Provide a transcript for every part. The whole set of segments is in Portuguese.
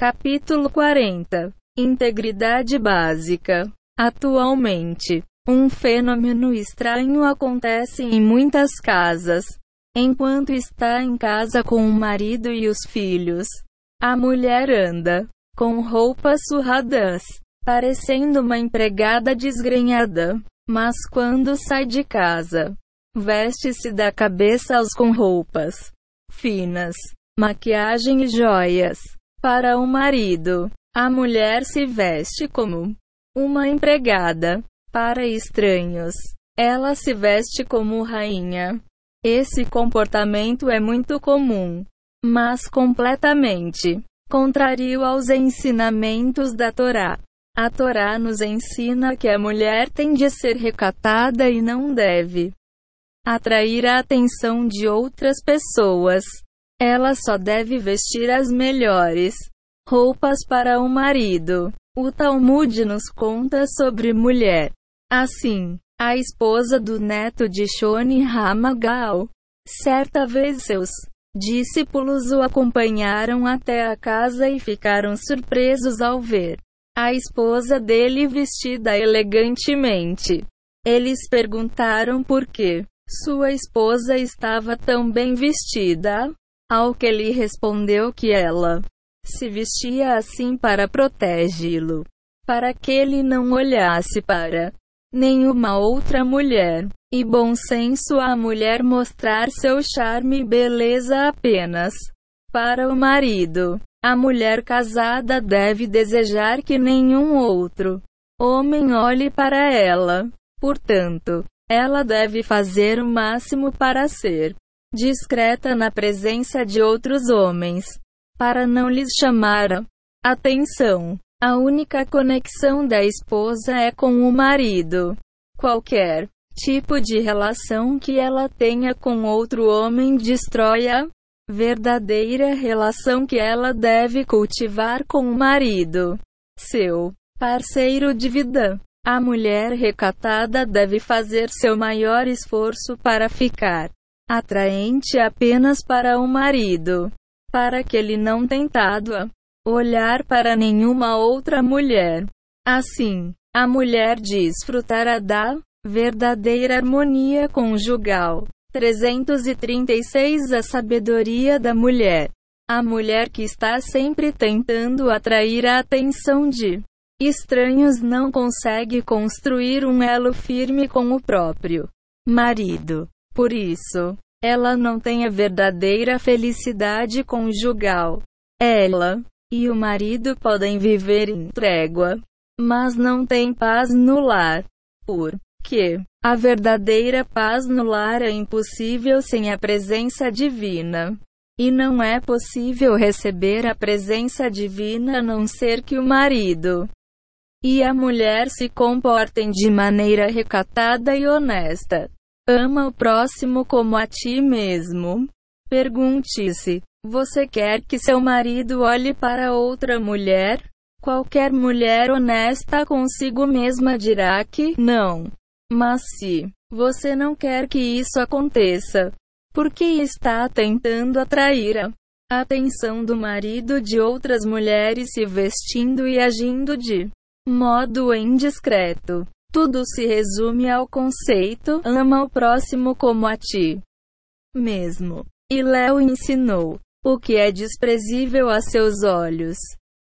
Capítulo 40 Integridade básica. Atualmente, um fenômeno estranho acontece em muitas casas. Enquanto está em casa com o marido e os filhos, a mulher anda com roupas surradas, parecendo uma empregada desgrenhada. Mas quando sai de casa, veste-se da cabeça aos com roupas finas, maquiagem e joias. Para o marido, a mulher se veste como uma empregada. Para estranhos, ela se veste como rainha. Esse comportamento é muito comum, mas completamente contrário aos ensinamentos da Torá. A Torá nos ensina que a mulher tem de ser recatada e não deve atrair a atenção de outras pessoas. Ela só deve vestir as melhores roupas para o marido. O Talmud nos conta sobre mulher. Assim, a esposa do neto de Shoni Hamagal. Certa vez seus discípulos o acompanharam até a casa e ficaram surpresos ao ver a esposa dele vestida elegantemente. Eles perguntaram por que sua esposa estava tão bem vestida, ao que ele respondeu que ela se vestia assim para protegê-lo, para que ele não olhasse para nenhuma outra mulher. E bom senso a mulher mostrar seu charme e beleza apenas para o marido. A mulher casada deve desejar que nenhum outro homem olhe para ela. Portanto, ela deve fazer o máximo para ser discreta na presença de outros homens, para não lhes chamar a atenção. A única conexão da esposa é com o marido. Qualquer tipo de relação que ela tenha com outro homem destrói a verdadeira relação que ela deve cultivar com o marido, seu parceiro de vida. A mulher recatada deve fazer seu maior esforço para ficar atraente apenas para o marido, para que ele não tentado olhar para nenhuma outra mulher. Assim, a mulher desfrutará da verdadeira harmonia conjugal. 336 A sabedoria da mulher. A mulher que está sempre tentando atrair a atenção de estranhos não consegue construir um elo firme com o próprio marido. Por isso, ela não tem a verdadeira felicidade conjugal. Ela e o marido podem viver em trégua, mas não têm paz no lar. Por que a verdadeira paz no lar é impossível sem a presença divina. E não é possível receber a presença divina a não ser que o marido e a mulher se comportem de maneira recatada e honesta. Ama o próximo como a ti mesmo. Pergunte-se: você quer que seu marido olhe para outra mulher? Qualquer mulher honesta consigo mesma dirá que não. Mas se você não quer que isso aconteça, porque está tentando atrair a atenção do marido de outras mulheres se vestindo e agindo de modo indiscreto. Tudo se resume ao conceito: ama o próximo como a ti mesmo. E Léo ensinou o que é desprezível a seus olhos.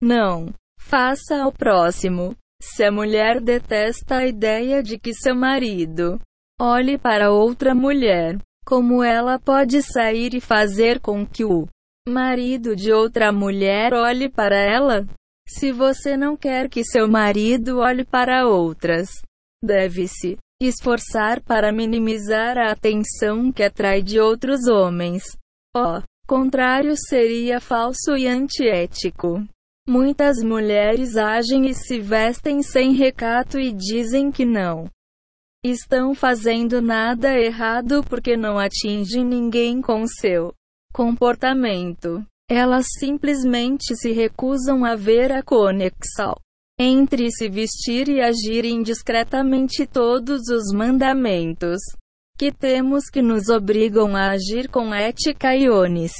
Não faça ao próximo. Se a mulher detesta a ideia de que seu marido olhe para outra mulher, como ela pode sair e fazer com que o marido de outra mulher olhe para ela? Se você não quer que seu marido olhe para outras, deve-se esforçar para minimizar a atenção que atrai de outros homens. O contrário seria falso e antiético. Muitas mulheres agem e se vestem sem recato e dizem que não estão fazendo nada errado porque não atingem ninguém com seu comportamento. Elas simplesmente se recusam a ver a conexão entre se vestir e agir indiscretamente todos os mandamentos que temos que nos obrigam a agir com ética e onis.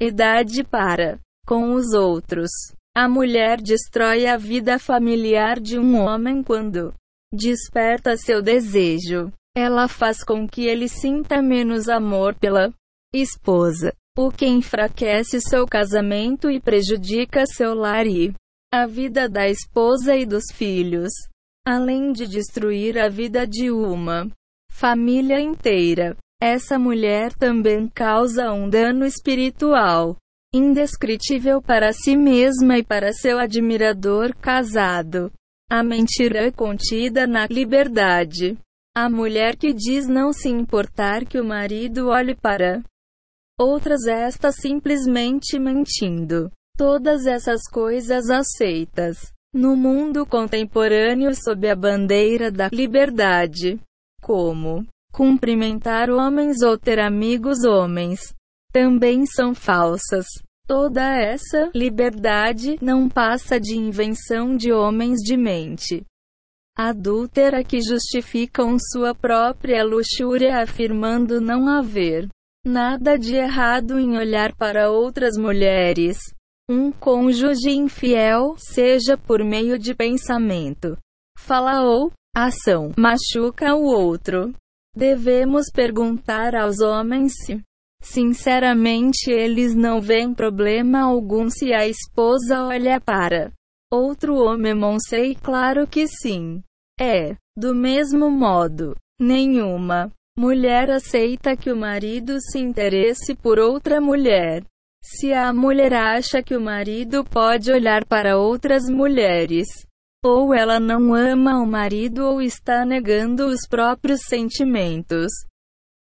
Idade para com os outros. A mulher destrói a vida familiar de um homem quando desperta seu desejo. Ela faz com que ele sinta menos amor pela esposa, o que enfraquece seu casamento e prejudica seu lar e a vida da esposa e dos filhos, além de destruir a vida de uma família inteira. Essa mulher também causa um dano espiritual indescritível para si mesma e para seu admirador casado. A mentira contida na liberdade. A mulher que diz não se importar que o marido olhe para outras está simplesmente mentindo. Todas essas coisas aceitas no mundo contemporâneo sob a bandeira da liberdade, como cumprimentar homens ou ter amigos homens, também são falsas. Toda essa liberdade não passa de invenção de homens de mente adúltera que justificam sua própria luxúria afirmando não haver nada de errado em olhar para outras mulheres. Um cônjuge infiel, seja por meio de pensamento, fala ou ação, machuca o outro. Devemos perguntar aos homens se, sinceramente, eles não veem problema algum se a esposa olha para outro homem. Sei claro que sim. É, do mesmo modo, nenhuma mulher aceita que o marido se interesse por outra mulher. Se a mulher acha que o marido pode olhar para outras mulheres, ou ela não ama o marido ou está negando os próprios sentimentos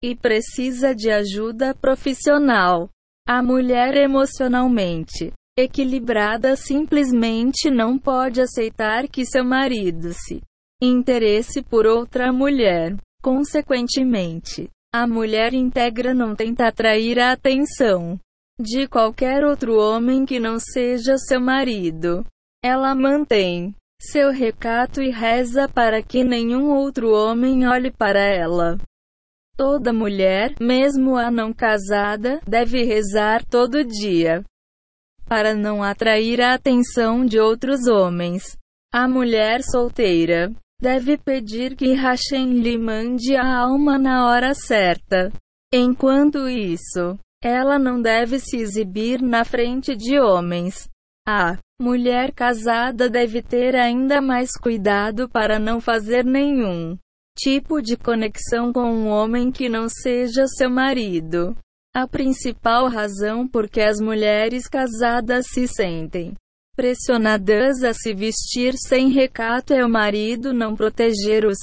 e precisa de ajuda profissional. A mulher emocionalmente equilibrada simplesmente não pode aceitar que seu marido se interesse por outra mulher. Consequentemente, a mulher íntegra não tenta atrair a atenção de qualquer outro homem que não seja seu marido. Ela mantém seu recato e reza para que nenhum outro homem olhe para ela. Toda mulher, mesmo a não casada, deve rezar todo dia para não atrair a atenção de outros homens. A mulher solteira deve pedir que Hashem lhe mande a alma na hora certa. Enquanto isso, ela não deve se exibir na frente de homens. A mulher casada deve ter ainda mais cuidado para não fazer nenhum tipo de conexão com um homem que não seja seu marido. A principal razão por que as mulheres casadas se sentem pressionadas a se vestir sem recato é o marido não proteger os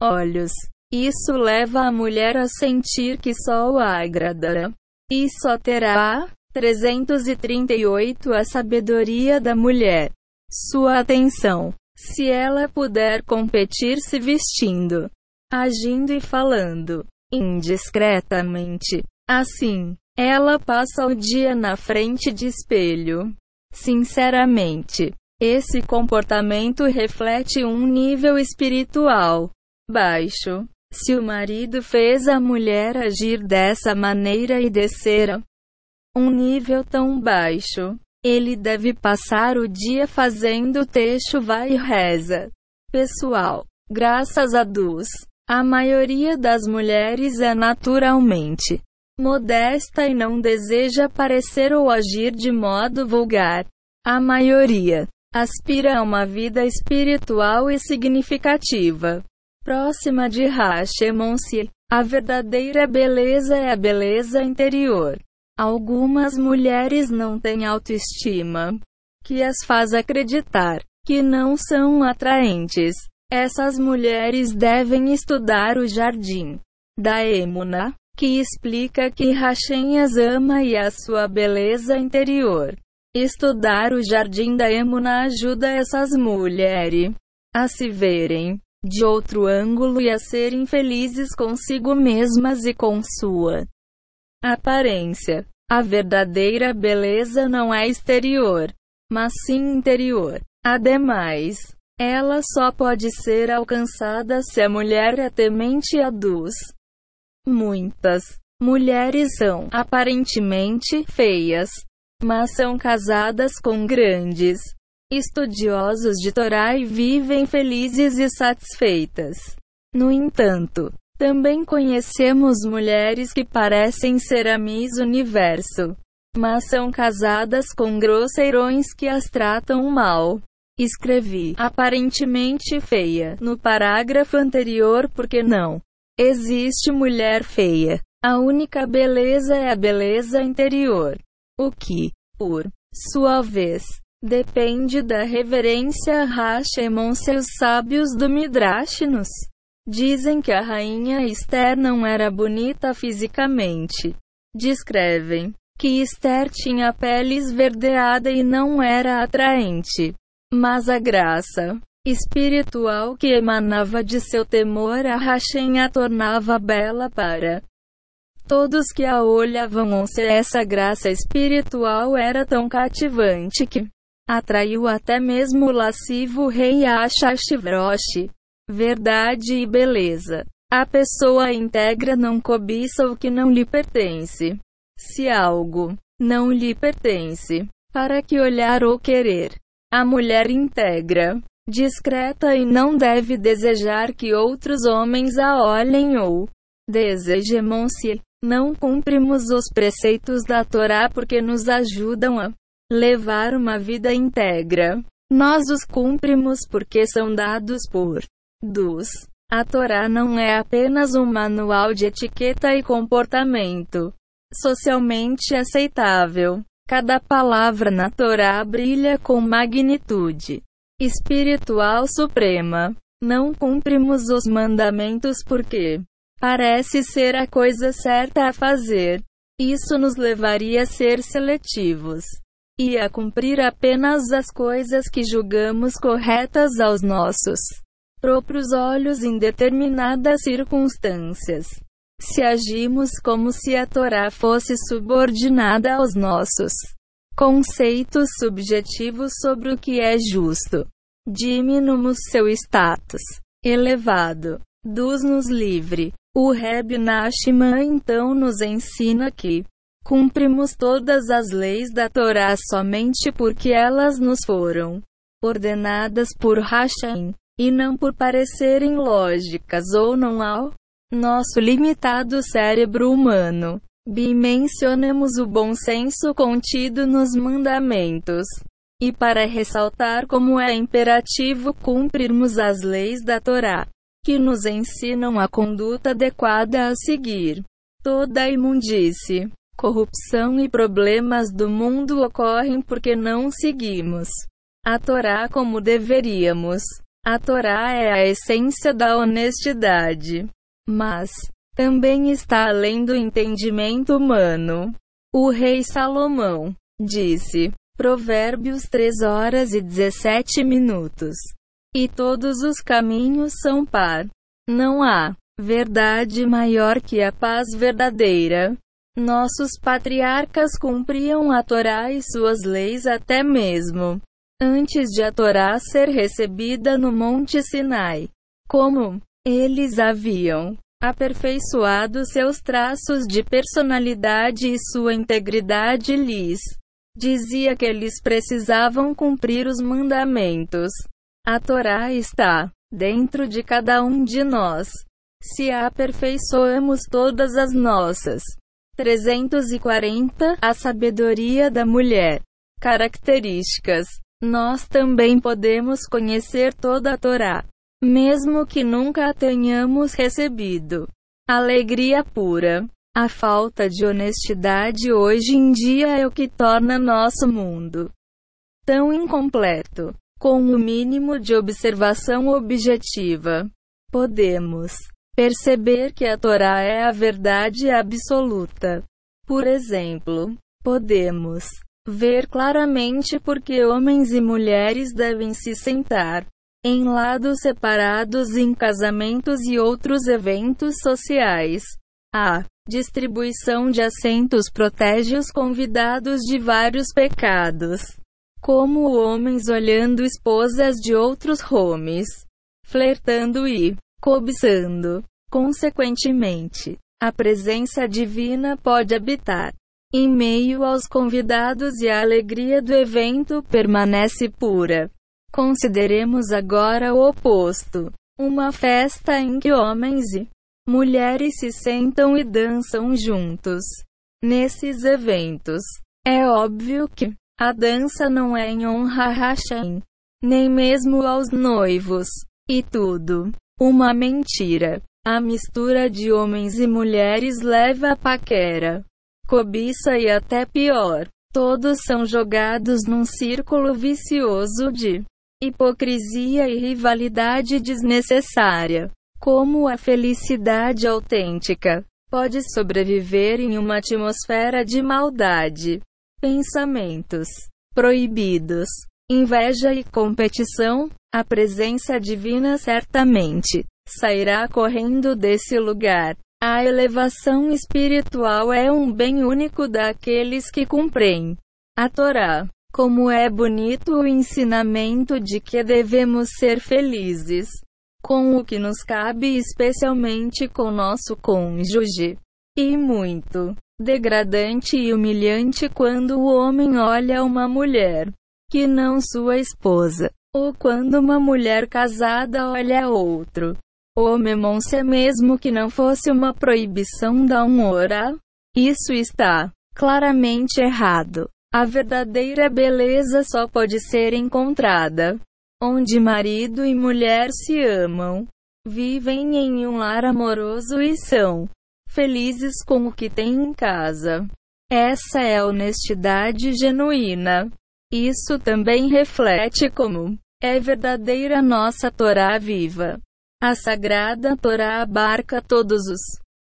olhos. Isso leva a mulher a sentir que só o agradará. E só terá 338 a sabedoria da mulher. Sua atenção. Se ela puder competir se vestindo, agindo e falando indiscretamente, assim, ela passa o dia na frente de espelho Sinceramente, esse comportamento reflete um nível espiritual baixo. Se o marido fez a mulher agir dessa maneira e descer a um nível tão baixo, ele deve passar o dia fazendo texto vai e reza. Pessoal, graças a Deus, a maioria das mulheres é naturalmente modesta e não deseja parecer ou agir de modo vulgar. A maioria aspira a uma vida espiritual e significativa. Próxima de Hashemonsi, a verdadeira beleza é a beleza interior. Algumas mulheres não têm autoestima, que as faz acreditar que não são atraentes. Essas mulheres devem estudar o jardim da Emuna, que explica que Hashem as ama e a sua beleza interior. Estudar o jardim da Emuna ajuda essas mulheres a se verem de outro ângulo e a serem felizes consigo mesmas e com sua aparência. A verdadeira beleza não é exterior, mas sim interior. Ademais, ela só pode ser alcançada se a mulher é temente a. Muitas mulheres são aparentemente feias, mas são casadas com grandes estudiosos de Torá e vivem felizes e satisfeitas. No entanto, também conhecemos mulheres que parecem ser a Miss Universo, mas são casadas com grosseirões que as tratam mal. Escrevi, aparentemente feia, no parágrafo anterior porque não existe mulher feia. A única beleza é a beleza interior. O que, por sua vez, depende da reverência a Hashemon os sábios do Midrash nos dizem que a rainha Esther não era bonita fisicamente. Descrevem que Esther tinha pele esverdeada e não era atraente. Mas a graça espiritual que emanava de seu temor a Hashem a tornava bela para todos que a olhavam. Se essa graça espiritual era tão cativante que atraiu até mesmo o lascivo rei Ashashivrosh. Verdade e beleza. A pessoa íntegra não cobiça o que não lhe pertence. Se algo não lhe pertence, para que olhar ou querer? A mulher íntegra, discreta e não deve desejar que outros homens a olhem ou desejem-se. Não cumprimos os preceitos da Torá porque nos ajudam a levar uma vida íntegra. Nós os cumprimos porque são dados por Deus. A Torá não é apenas um manual de etiqueta e comportamento socialmente aceitável. Cada palavra na Torá brilha com magnitude espiritual suprema. Não cumprimos os mandamentos porque parece ser a coisa certa a fazer. Isso nos levaria a ser seletivos e a cumprir apenas as coisas que julgamos corretas aos nossos próprios olhos em determinadas circunstâncias. Se agimos como se a Torá fosse subordinada aos nossos conceitos subjetivos sobre o que é justo, diminuímos seu status elevado. Dos-nos livre. O Reb Nachman então nos ensina que cumprimos todas as leis da Torá somente porque elas nos foram ordenadas por Hashem, e não por parecerem lógicas ou não ao nosso limitado cérebro humano. Bimensionamos o bom senso contido nos mandamentos. E para ressaltar como é imperativo cumprirmos as leis da Torá, que nos ensinam a conduta adequada a seguir. Toda a imundície, corrupção e problemas do mundo ocorrem porque não seguimos a Torá como deveríamos. A Torá é a essência da honestidade mas também está além do entendimento humano. O rei Salomão disse, Provérbios 3 horas e 17 minutos. E todos os caminhos são par. Não há verdade maior que a paz verdadeira. Nossos patriarcas cumpriam a Torá e suas leis até mesmo antes de a Torá ser recebida no Monte Sinai. Como eles haviam aperfeiçoado seus traços de personalidade e sua integridade lhes dizia que eles precisavam cumprir os mandamentos. A Torá está dentro de cada um de nós. Se aperfeiçoamos todas as nossas 340 A sabedoria da mulher. Características. Nós também podemos conhecer toda a Torá mesmo que nunca a tenhamos recebido. Alegria pura. A falta de honestidade hoje em dia é o que torna nosso mundo tão incompleto. Com o mínimo de observação objetiva, podemos perceber que a Torá é a verdade absoluta. Por exemplo, podemos ver claramente porque homens e mulheres devem se sentar em lados separados em casamentos e outros eventos sociais. A distribuição de assentos protege os convidados de vários pecados, como homens olhando esposas de outros homens, flertando e cobiçando. Consequentemente, a presença divina pode habitar em meio aos convidados e a alegria do evento permanece pura. Consideremos agora o oposto: uma festa em que homens e mulheres se sentam e dançam juntos. Nesses eventos, é óbvio que a dança não é em honra a Hashem, nem mesmo aos noivos, e tudo uma mentira. A mistura de homens e mulheres leva a paquera, cobiça e até pior. Todos são jogados num círculo vicioso de hipocrisia e rivalidade desnecessária. Como a felicidade autêntica pode sobreviver em uma atmosfera de maldade? Pensamentos proibidos, inveja e competição, a presença divina certamente sairá correndo desse lugar. A elevação espiritual é um bem único daqueles que cumprem a Torá. Como é bonito o ensinamento de que devemos ser felizes com o que nos cabe, especialmente com nosso cônjuge. E muito degradante e humilhante quando o homem olha uma mulher que não sua esposa, ou quando uma mulher casada olha outro. O memonse mesmo que não fosse uma proibição da honra, isso está claramente errado. A verdadeira beleza só pode ser encontrada onde marido e mulher se amam, vivem em um lar amoroso e são felizes com o que têm em casa. Essa é honestidade genuína. Isso também reflete como é verdadeira nossa Torá viva. A Sagrada Torá abarca todos os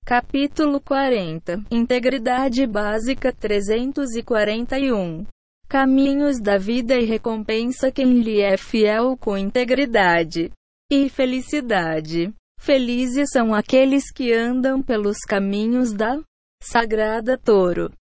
Capítulo 40 Integridade Básica 341 Caminhos da vida e recompensa quem lhe é fiel com integridade e felicidade. Felizes são aqueles que andam pelos caminhos da Sagrada Toro.